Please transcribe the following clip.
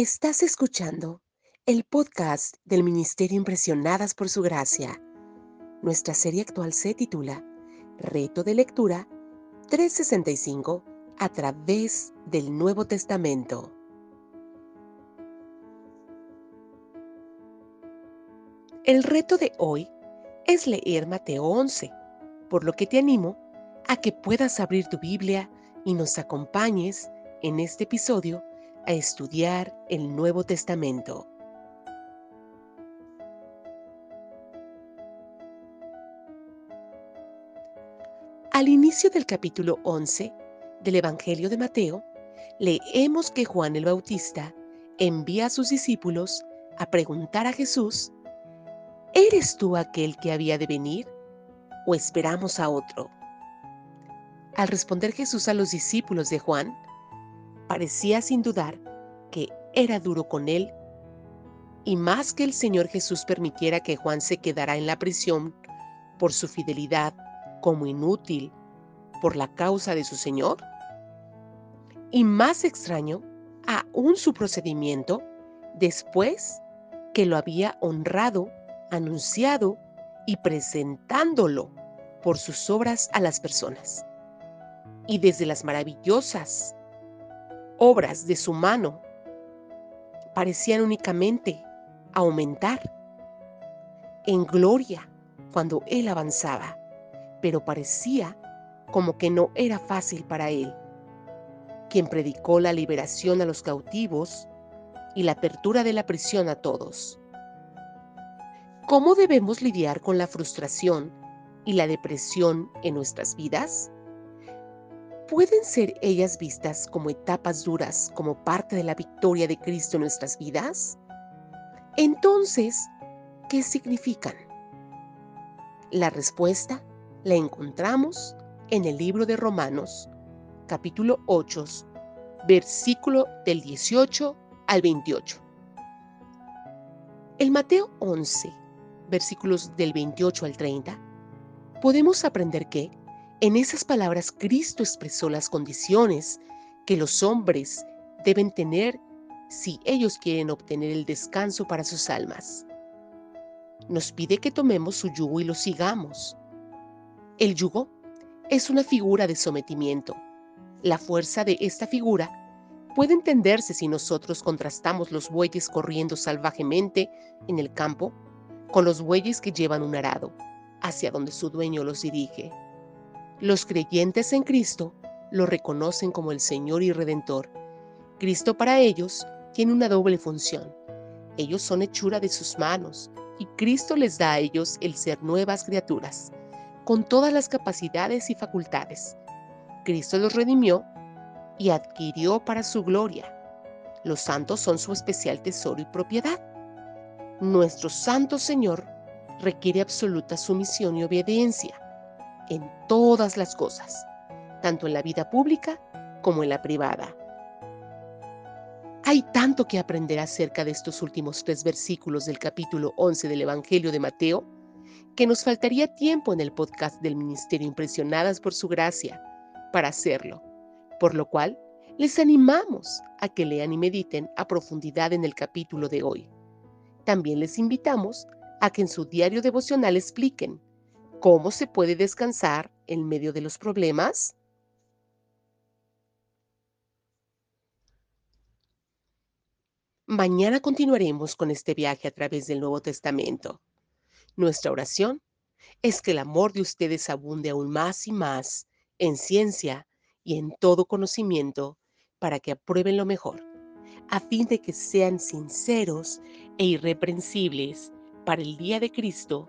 Estás escuchando el podcast del Ministerio Impresionadas por Su Gracia. Nuestra serie actual se titula Reto de Lectura 365 a través del Nuevo Testamento. El reto de hoy es leer Mateo 11, por lo que te animo a que puedas abrir tu Biblia y nos acompañes en este episodio a estudiar el Nuevo Testamento. Al inicio del capítulo 11 del Evangelio de Mateo, leemos que Juan el Bautista envía a sus discípulos a preguntar a Jesús, ¿eres tú aquel que había de venir o esperamos a otro? Al responder Jesús a los discípulos de Juan, parecía sin dudar que era duro con él, y más que el Señor Jesús permitiera que Juan se quedara en la prisión por su fidelidad como inútil por la causa de su Señor, y más extraño aún su procedimiento después que lo había honrado, anunciado y presentándolo por sus obras a las personas. Y desde las maravillosas obras de su mano parecían únicamente aumentar en gloria cuando él avanzaba, pero parecía como que no era fácil para él, quien predicó la liberación a los cautivos y la apertura de la prisión a todos. ¿Cómo debemos lidiar con la frustración y la depresión en nuestras vidas? ¿Pueden ser ellas vistas como etapas duras, como parte de la victoria de Cristo en nuestras vidas? Entonces, ¿qué significan? La respuesta la encontramos en el libro de Romanos, capítulo 8, versículo del 18 al 28. En Mateo 11, versículos del 28 al 30, podemos aprender que en esas palabras Cristo expresó las condiciones que los hombres deben tener si ellos quieren obtener el descanso para sus almas. Nos pide que tomemos su yugo y lo sigamos. El yugo es una figura de sometimiento. La fuerza de esta figura puede entenderse si nosotros contrastamos los bueyes corriendo salvajemente en el campo con los bueyes que llevan un arado, hacia donde su dueño los dirige. Los creyentes en Cristo lo reconocen como el Señor y Redentor. Cristo para ellos tiene una doble función. Ellos son hechura de sus manos y Cristo les da a ellos el ser nuevas criaturas, con todas las capacidades y facultades. Cristo los redimió y adquirió para su gloria. Los santos son su especial tesoro y propiedad. Nuestro Santo Señor requiere absoluta sumisión y obediencia en todas las cosas, tanto en la vida pública como en la privada. Hay tanto que aprender acerca de estos últimos tres versículos del capítulo 11 del Evangelio de Mateo, que nos faltaría tiempo en el podcast del Ministerio Impresionadas por su gracia para hacerlo, por lo cual les animamos a que lean y mediten a profundidad en el capítulo de hoy. También les invitamos a que en su diario devocional expliquen ¿Cómo se puede descansar en medio de los problemas? Mañana continuaremos con este viaje a través del Nuevo Testamento. Nuestra oración es que el amor de ustedes abunde aún más y más en ciencia y en todo conocimiento para que aprueben lo mejor, a fin de que sean sinceros e irreprensibles para el día de Cristo